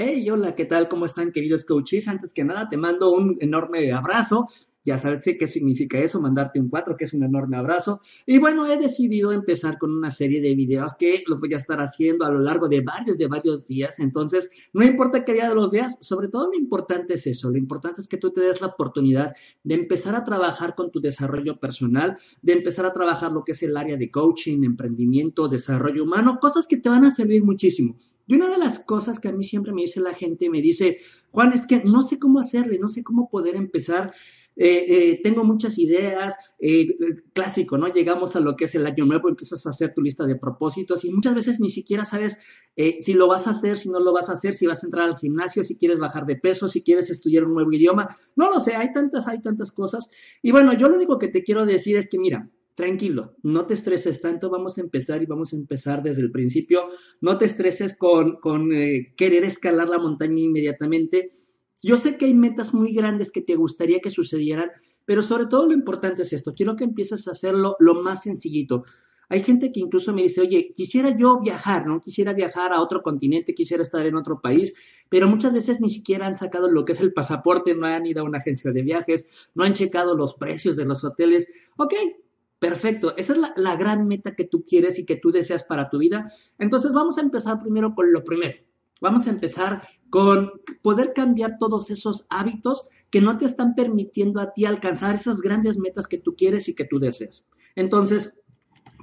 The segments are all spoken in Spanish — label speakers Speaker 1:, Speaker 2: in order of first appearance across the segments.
Speaker 1: Hey, hola, ¿qué tal? ¿Cómo están, queridos coaches? Antes que nada, te mando un enorme abrazo. Ya sabes qué significa eso, mandarte un 4, que es un enorme abrazo. Y bueno, he decidido empezar con una serie de videos que los voy a estar haciendo a lo largo de varios, de varios días. Entonces, no importa qué día de los días, sobre todo lo importante es eso. Lo importante es que tú te des la oportunidad de empezar a trabajar con tu desarrollo personal, de empezar a trabajar lo que es el área de coaching, emprendimiento, desarrollo humano, cosas que te van a servir muchísimo. Y una de las cosas que a mí siempre me dice la gente, me dice, Juan, es que no sé cómo hacerle, no sé cómo poder empezar. Eh, eh, tengo muchas ideas, eh, clásico, ¿no? Llegamos a lo que es el año nuevo, empiezas a hacer tu lista de propósitos y muchas veces ni siquiera sabes si lo vas a hacer, si no lo vas a hacer, si vas a entrar al gimnasio, si quieres bajar de peso, si quieres estudiar un nuevo idioma, no lo sé, hay tantas, hay tantas cosas. Y bueno, yo lo único que te quiero decir es que, mira, tranquilo, no te estreses tanto, vamos a empezar y vamos a empezar desde el principio, no te estreses con, con eh, querer escalar la montaña inmediatamente. Yo sé que hay metas muy grandes que te gustaría que sucedieran, pero sobre todo lo importante es esto, quiero que empieces a hacerlo lo más sencillito. Hay gente que incluso me dice, oye, quisiera yo viajar, ¿no? Quisiera viajar a otro continente, quisiera estar en otro país, pero muchas veces ni siquiera han sacado lo que es el pasaporte, no han ido a una agencia de viajes, no han checado los precios de los hoteles. Ok, Perfecto, esa es la, gran meta que tú quieres y que tú deseas para tu vida. Entonces vamos a empezar primero con lo primero. Vamos a empezar con poder cambiar todos esos hábitos que no te están permitiendo a ti alcanzar esas grandes metas que tú quieres y que tú deseas. Entonces,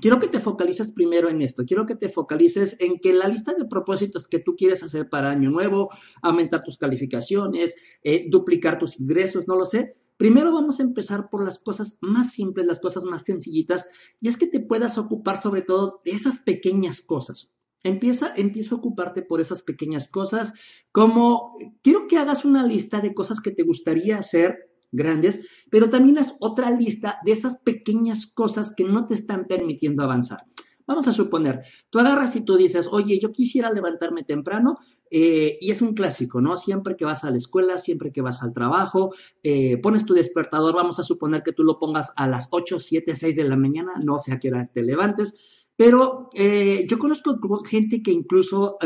Speaker 1: quiero que te focalices primero en esto. Quiero que te focalices en que la lista de propósitos que tú quieres hacer para año nuevo, aumentar tus calificaciones, eh, duplicar tus ingresos, no lo sé, Primero vamos a empezar por las cosas más simples, las cosas más sencillitas, y es que te puedas ocupar sobre todo de esas pequeñas cosas. Empieza, empieza a ocuparte por esas pequeñas cosas, como quiero que hagas una lista de cosas que te gustaría hacer grandes, pero también haz otra lista de esas pequeñas cosas que no te están permitiendo avanzar. Vamos a suponer, tú agarras y tú dices, oye, yo quisiera levantarme temprano eh, y es un clásico, ¿no? Siempre que vas a la escuela, siempre que vas al trabajo, eh, pones tu despertador, vamos a suponer que tú lo pongas a las 8, 7, 6 de la mañana, no sé a qué hora te levantes, pero eh, yo conozco gente que incluso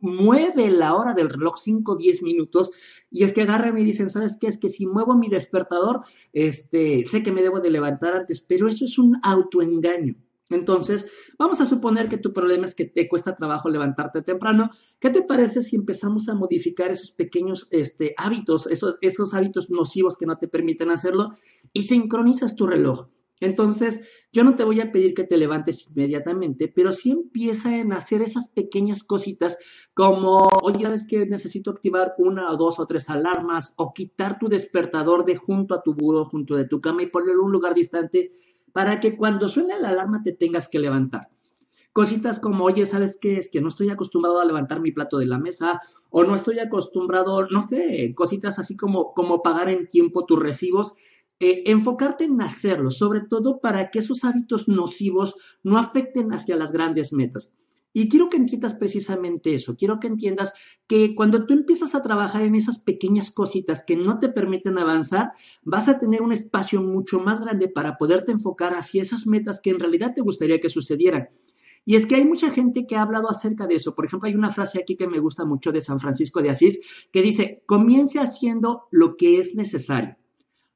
Speaker 1: mueve la hora del reloj 5 10 minutos y es que agarran y dicen, ¿sabes qué? Es que si muevo mi despertador, este, sé que me debo de levantar antes, pero eso es un autoengaño. Entonces, vamos a suponer que tu problema es que te cuesta trabajo levantarte temprano. ¿Qué te parece si empezamos a modificar esos pequeños este, hábitos, esos, hábitos nocivos que no te permiten hacerlo y sincronizas tu reloj? Entonces, yo no te voy a pedir que te levantes inmediatamente, pero sí empieza en hacer esas pequeñas cositas como, oye, ¿sabes que necesito activar una o dos o tres alarmas o quitar tu despertador de junto a tu buró, junto de tu cama y ponerlo en un lugar distante para que cuando suene la alarma te tengas que levantar. Cositas como, oye, ¿sabes qué? Es que no estoy acostumbrado a levantar mi plato de la mesa o no estoy acostumbrado, no sé, cositas así como, como pagar en tiempo tus recibos. Eh, enfocarte en hacerlo, sobre todo para que esos hábitos nocivos no afecten hacia las grandes metas. Y quiero que entiendas precisamente eso, quiero que entiendas que cuando tú empiezas a trabajar en esas pequeñas cositas que no te permiten avanzar, vas a tener un espacio mucho más grande para poderte enfocar hacia esas metas que en realidad te gustaría que sucedieran. Y es que hay mucha gente que ha hablado acerca de eso. Por ejemplo, hay una frase aquí que me gusta mucho de San Francisco de Asís que dice, comience haciendo lo que es necesario,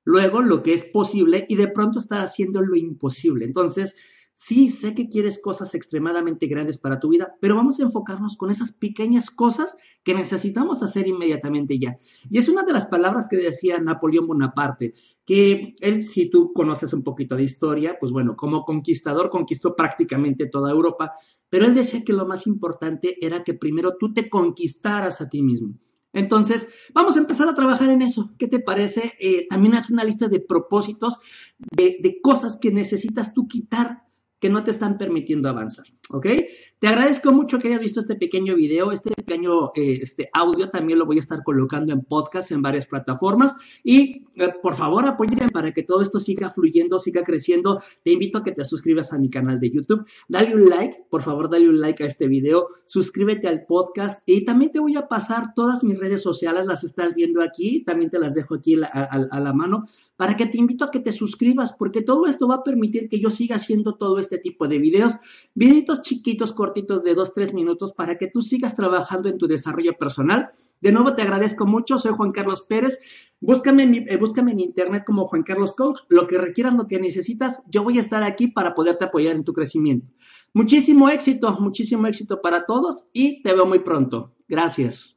Speaker 1: luego lo que es posible y de pronto estar haciendo lo imposible. Entonces, Sí, sé que quieres cosas extremadamente grandes para tu vida, pero vamos a enfocarnos con esas pequeñas cosas que necesitamos hacer inmediatamente ya. Y es una de las palabras que decía Napoleón Bonaparte, que él, si tú conoces un poquito de historia, pues bueno, como conquistador conquistó prácticamente toda Europa, pero él decía que lo más importante era que primero tú te conquistaras a ti mismo. Entonces, vamos a empezar a trabajar en eso. ¿Qué te parece? Eh, también haz una lista de propósitos, de, de cosas que necesitas tú quitar que no te están permitiendo avanzar, ¿ok? Te agradezco mucho que hayas visto este pequeño video, este pequeño eh, este audio también lo voy a estar colocando en podcast en varias plataformas. Y eh, por favor apoyen para que todo esto siga fluyendo, siga creciendo. Te invito a que te suscribas a mi canal de YouTube, dale un like, por favor dale un like a este video, suscríbete al podcast. Y también te voy a pasar todas mis redes sociales, las estás viendo aquí, también te las dejo aquí a la mano para que te invito a que te suscribas porque todo esto va a permitir que yo siga haciendo todo este tipo de videos, videitos chiquitos, cortitos de dos, tres minutos para que tú sigas trabajando en tu desarrollo personal De nuevo te agradezco mucho, soy Juan Carlos Pérez. Búscame, eh, búscame en internet como Juan Carlos Coach, lo que requieras, lo que necesitas, yo voy a estar aquí para poderte apoyar en tu crecimiento. Muchísimo éxito, muchísimo éxito para todos y te veo muy pronto. Gracias.